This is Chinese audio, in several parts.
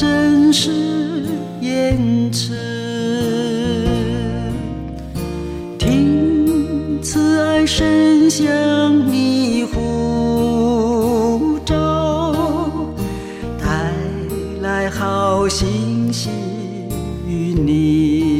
真是言辞，听慈爱声向你呼召，带来好信息与你。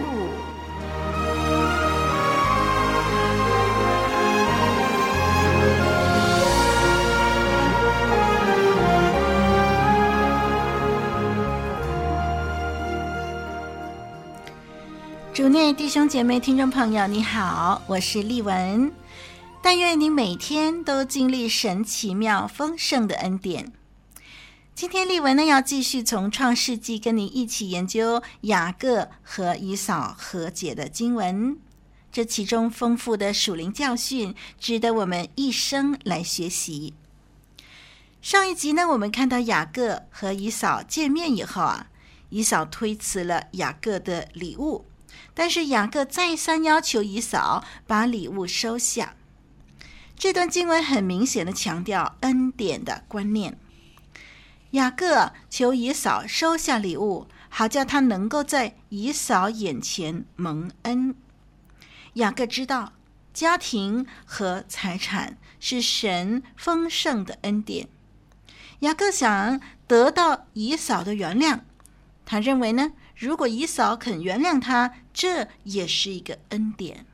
主内弟兄姐妹、听众朋友，你好，我是丽文。但愿你每天都经历神奇妙丰盛的恩典。今天丽文呢要继续从创世纪跟你一起研究雅各和以扫和解的经文。这其中丰富的属灵教训，值得我们一生来学习。上一集呢，我们看到雅各和以扫见面以后啊，以扫推辞了雅各的礼物。但是雅各再三要求以扫把礼物收下。这段经文很明显的强调恩典的观念。雅各求以扫收下礼物，好叫他能够在以扫眼前蒙恩。雅各知道家庭和财产是神丰盛的恩典。雅各想得到以扫的原谅，他认为呢，如果姨嫂肯原谅他，这也是一个恩典，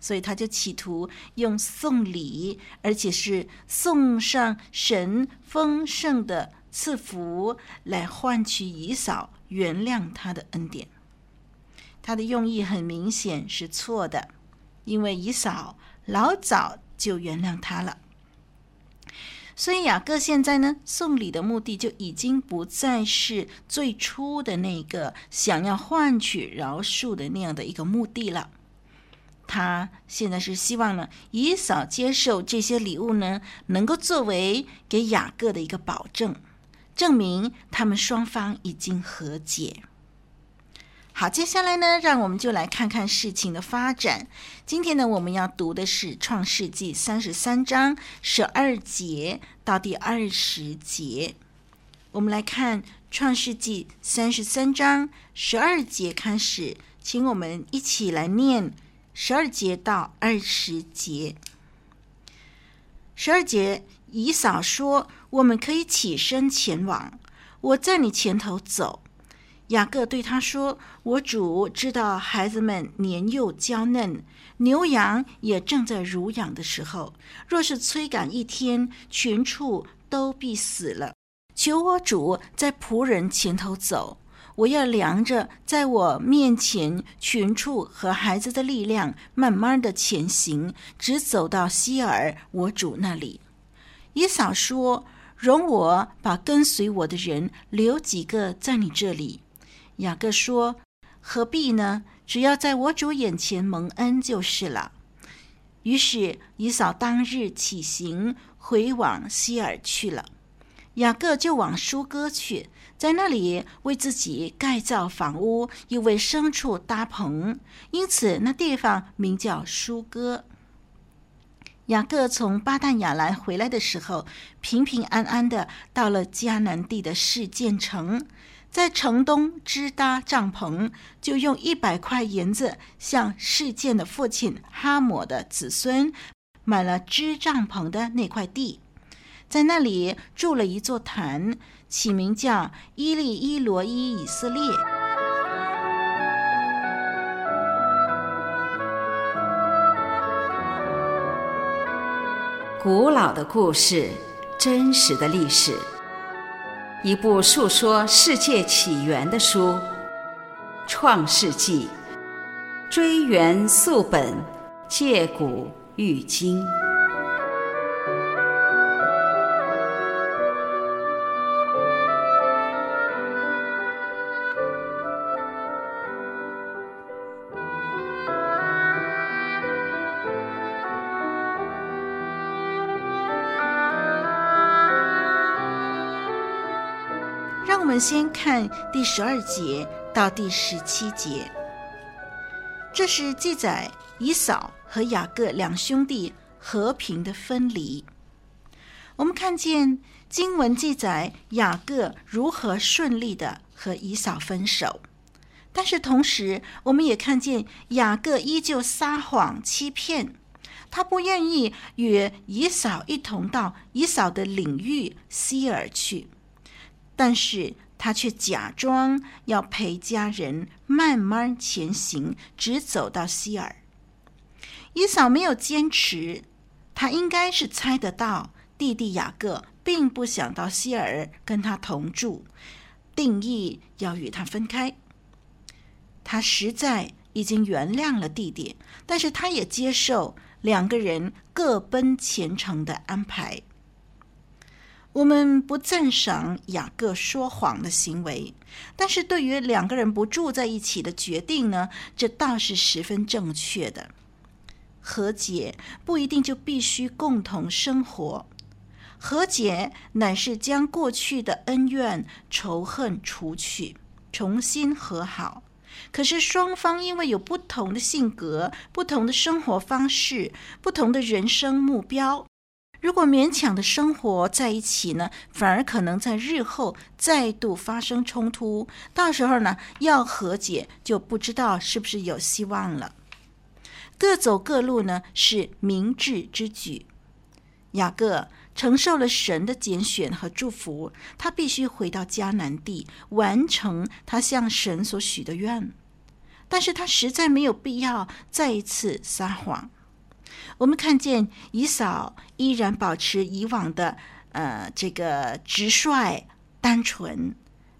所以他就企图用送礼，而且是送上神丰盛的赐福，来换取姨嫂原谅他的恩典。他的用意很明显是错的，因为姨嫂老早就原谅他了。所以雅各现在呢，送礼的目的就已经不再是最初的那个想要换取饶恕的那样的一个目的了。他现在是希望呢，以扫接受这些礼物呢，能够作为给雅各的一个保证，证明他们双方已经和解。好，接下来呢，让我们就来看看事情的发展。今天呢，我们要读的是《创世纪》三十三章十二节到第二十节。我们来看《创世纪》三十三章十二节开始，请我们一起来念十二节到二十节。十二节，以扫说：“我们可以起身前往，我在你前头走。”雅各对他说：“我主知道孩子们年幼娇嫩，牛羊也正在乳养的时候。若是催赶一天，群畜都必死了。求我主在仆人前头走，我要量着在我面前群畜和孩子的力量，慢慢的前行，直走到希珥我主那里。”以扫说：“容我把跟随我的人留几个在你这里。”雅各说：“何必呢？只要在我主眼前蒙恩就是了。”于是以扫当日起行，回往西珥去了。雅各就往疏割去，在那里为自己盖造房屋，又为牲畜搭棚，因此那地方名叫疏割。雅各从巴旦亚兰回来的时候，平平安安的到了迦南地的示剑城，在城东支搭帐篷，就用一百块银子向事件的父亲哈姆的子孙买了支帐篷的那块地，在那里筑了一座坛，起名叫伊利伊罗伊以色列。古老的故事，真实的历史，一部述说世界起源的书，《创世纪》，追源溯本，借古喻今。我们先看第十二节到第十七节，这是记载以扫和雅各两兄弟和平的分离。我们看见经文记载雅各如何顺利的和以扫分手，但是同时我们也看见雅各依旧撒谎欺骗，他不愿意与以扫一同到以扫的领域西尔去。但是他却假装要陪家人慢慢前行，直走到希尔。伊嫂没有坚持，他应该是猜得到弟弟雅各并不想到希尔跟他同住，定义要与他分开。他实在已经原谅了弟弟，但是他也接受两个人各奔前程的安排。我们不赞赏雅各说谎的行为，但是对于两个人不住在一起的决定呢，这倒是十分正确的。和解不一定就必须共同生活，和解乃是将过去的恩怨仇恨除去，重新和好。可是双方因为有不同的性格、不同的生活方式、不同的人生目标。如果勉强的生活在一起呢，反而可能在日后再度发生冲突，到时候呢，要和解就不知道是不是有希望了。各走各路呢，是明智之举。雅各承受了神的拣选和祝福，他必须回到迦南地，完成他向神所许的愿，但是他实在没有必要再一次撒谎。我们看见以扫依然保持以往的呃这个直率单纯，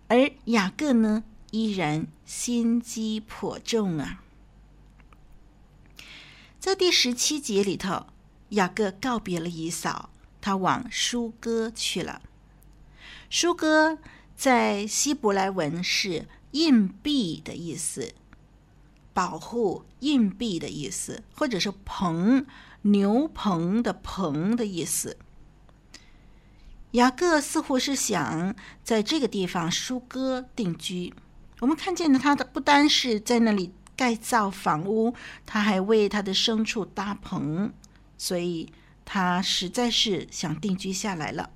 而雅各呢依然心机颇重啊。在第十七节里头，雅各告别了以扫，他往舒哥去了。舒哥在希伯来文是硬币的意思。保护硬币的意思，或者是棚牛棚的棚的意思。雅各似乎是想在这个地方疏割定居。我们看见的他的不单是在那里盖造房屋，他还为他的牲畜搭棚，所以他实在是想定居下来了。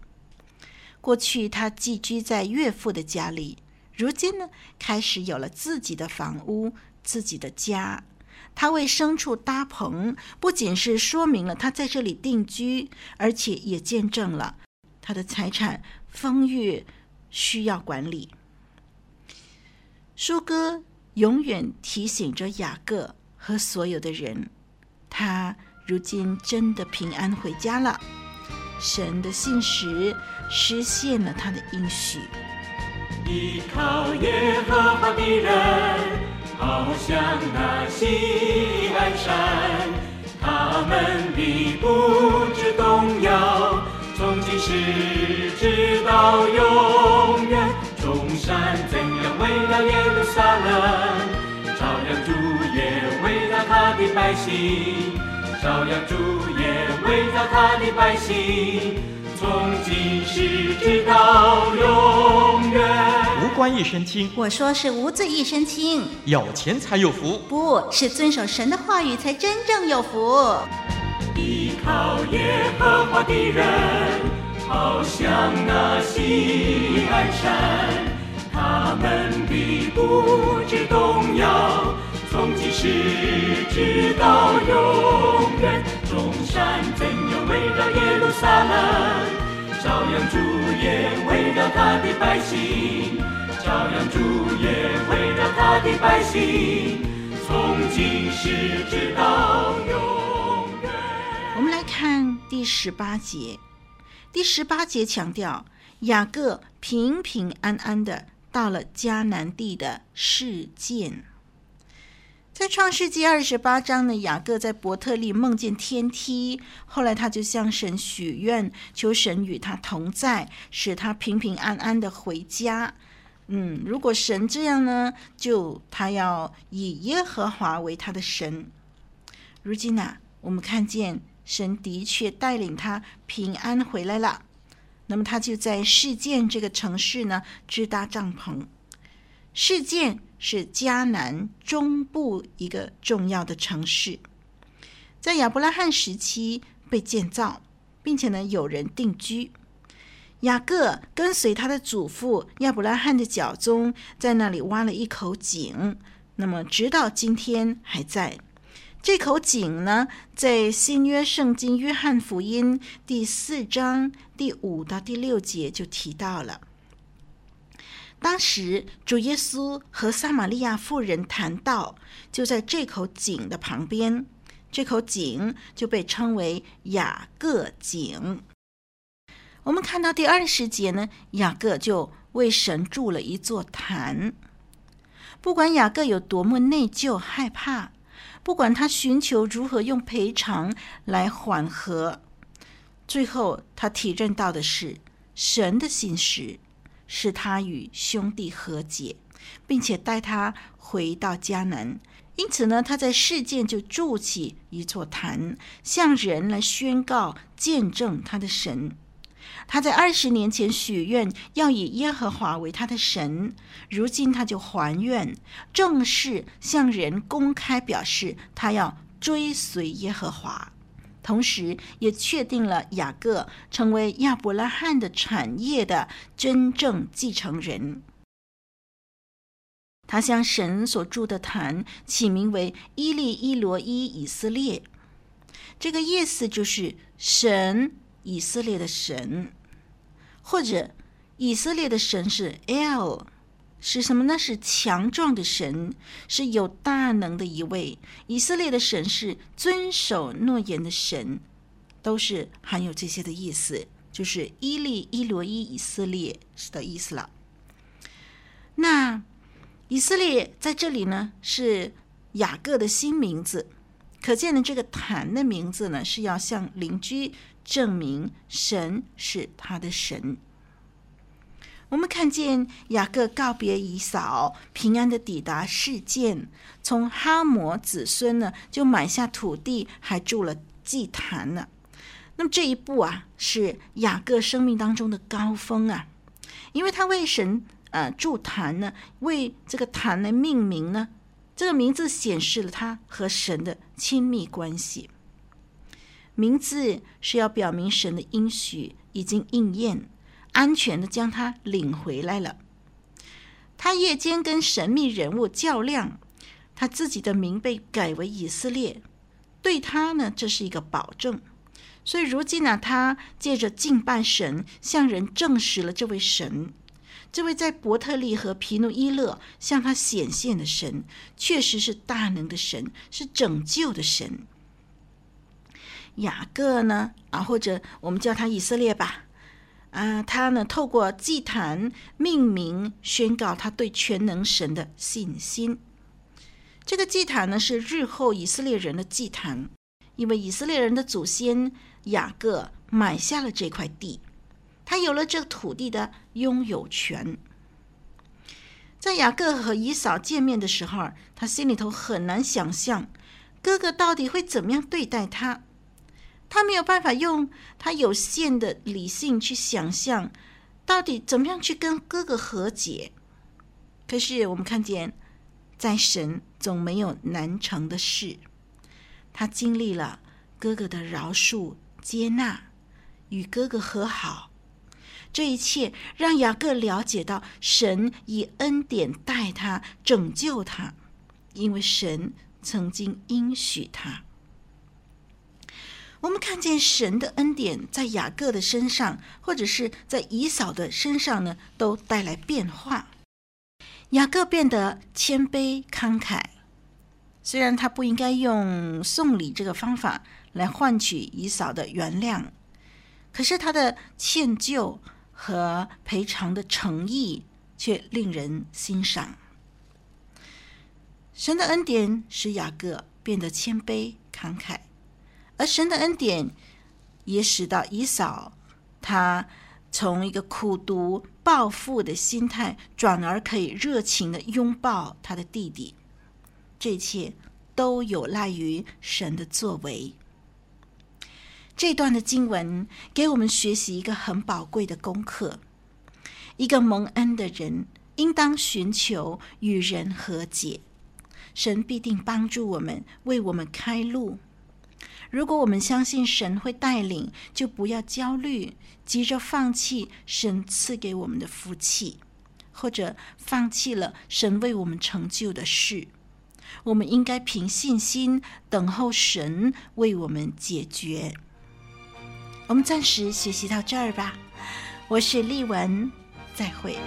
过去他寄居在岳父的家里，如今呢，开始有了自己的房屋。自己的家，他为牲畜搭棚，不仅是说明了他在这里定居，而且也见证了他的财产丰裕，需要管理。疏割永远提醒着雅各和所有的人，他如今真的平安回家了。神的信实实现了他的应许。依靠耶和华的人。好像那西安山，他们必不致动摇，从今时直到永远。中山怎样为了耶路撒冷，照样主也为了他的百姓，照样主也为了他的百姓。从今时直到永远，无官一身轻。我说是无罪一身轻。有钱才有福，不是遵守神的话语才真正有福。依靠耶和华的人，好像那西安山，他们必不致动摇，从今时直到永撒冷，照样主也围绕他的百姓，照样主也围绕他的百姓，从今时直到永远。我们来看第十八节。第十八节强调雅各平平安安的到了迦南地的示剑。在创世纪二十八章呢，雅各在伯特利梦见天梯，后来他就向神许愿，求神与他同在，使他平平安安的回家。嗯，如果神这样呢，就他要以耶和华为他的神。如今呢、啊，我们看见。神的确带领他平安回来了，那么他就在示剑这个城市呢支搭帐篷。示剑是迦南中部一个重要的城市，在亚伯拉罕时期被建造，并且呢有人定居。雅各跟随他的祖父亚伯拉罕的脚踪，在那里挖了一口井，那么直到今天还在。这口井呢，在新约圣经约翰福音第四章第五到第六节就提到了。当时主耶稣和撒玛利亚妇人谈道，就在这口井的旁边，这口井就被称为雅各井。我们看到第二十节呢，雅各就为神筑了一座坛。不管雅各有多么内疚害怕。不管他寻求如何用赔偿来缓和，最后他体认到的是神的心事，使他与兄弟和解，并且带他回到迦南。因此呢，他在示剑就筑起一座坛，向人来宣告、见证他的神。他在二十年前许愿要以耶和华为他的神，如今他就还愿，正式向人公开表示他要追随耶和华，同时也确定了雅各成为亚伯拉罕的产业的真正继承人。他向神所筑的坛起名为伊利伊罗伊以色列，这个意思就是神。以色列的神，或者以色列的神是 L 是什么呢？是强壮的神，是有大能的一位。以色列的神是遵守诺言的神，都是含有这些的意思，就是伊利伊罗伊以色列的意思了。那以色列在这里呢，是雅各的新名字，可见呢，这个坛的名字呢，是要向邻居。证明神是他的神。我们看见雅各告别以扫，平安的抵达示剑，从哈摩子孙呢就买下土地，还筑了祭坛呢。那么这一步啊，是雅各生命当中的高峰啊，因为他为神呃筑坛呢，为这个坛来命名呢，这个名字显示了他和神的亲密关系。名字是要表明神的应许已经应验，安全的将他领回来了。他夜间跟神秘人物较量，他自己的名被改为以色列，对他呢，这是一个保证。所以如今呢，他借着敬拜神，向人证实了这位神，这位在伯特利和皮努伊勒向他显现的神，确实是大能的神，是拯救的神。雅各呢？啊，或者我们叫他以色列吧。啊，他呢，透过祭坛命名，宣告他对全能神的信心。这个祭坛呢，是日后以色列人的祭坛，因为以色列人的祖先雅各买下了这块地，他有了这个土地的拥有权。在雅各和以扫见面的时候，他心里头很难想象哥哥到底会怎么样对待他。他没有办法用他有限的理性去想象，到底怎么样去跟哥哥和解。可是我们看见，在神总没有难成的事。他经历了哥哥的饶恕、接纳，与哥哥和好。这一切让雅各了解到，神以恩典待他，拯救他，因为神曾经应许他。我们看见神的恩典在雅各的身上，或者是在以扫的身上呢，都带来变化。雅各变得谦卑慷慨，虽然他不应该用送礼这个方法来换取以扫的原谅，可是他的歉疚和赔偿的诚意却令人欣赏。神的恩典使雅各变得谦卑慷慨。而神的恩典也使到以扫，他从一个苦读报复的心态，转而可以热情的拥抱他的弟弟。这一切都有赖于神的作为。这段的经文给我们学习一个很宝贵的功课：一个蒙恩的人，应当寻求与人和解，神必定帮助我们，为我们开路。如果我们相信神会带领，就不要焦虑，急着放弃神赐给我们的福气，或者放弃了神为我们成就的事。我们应该凭信心等候神为我们解决。我们暂时学习到这儿吧。我是丽文，再会。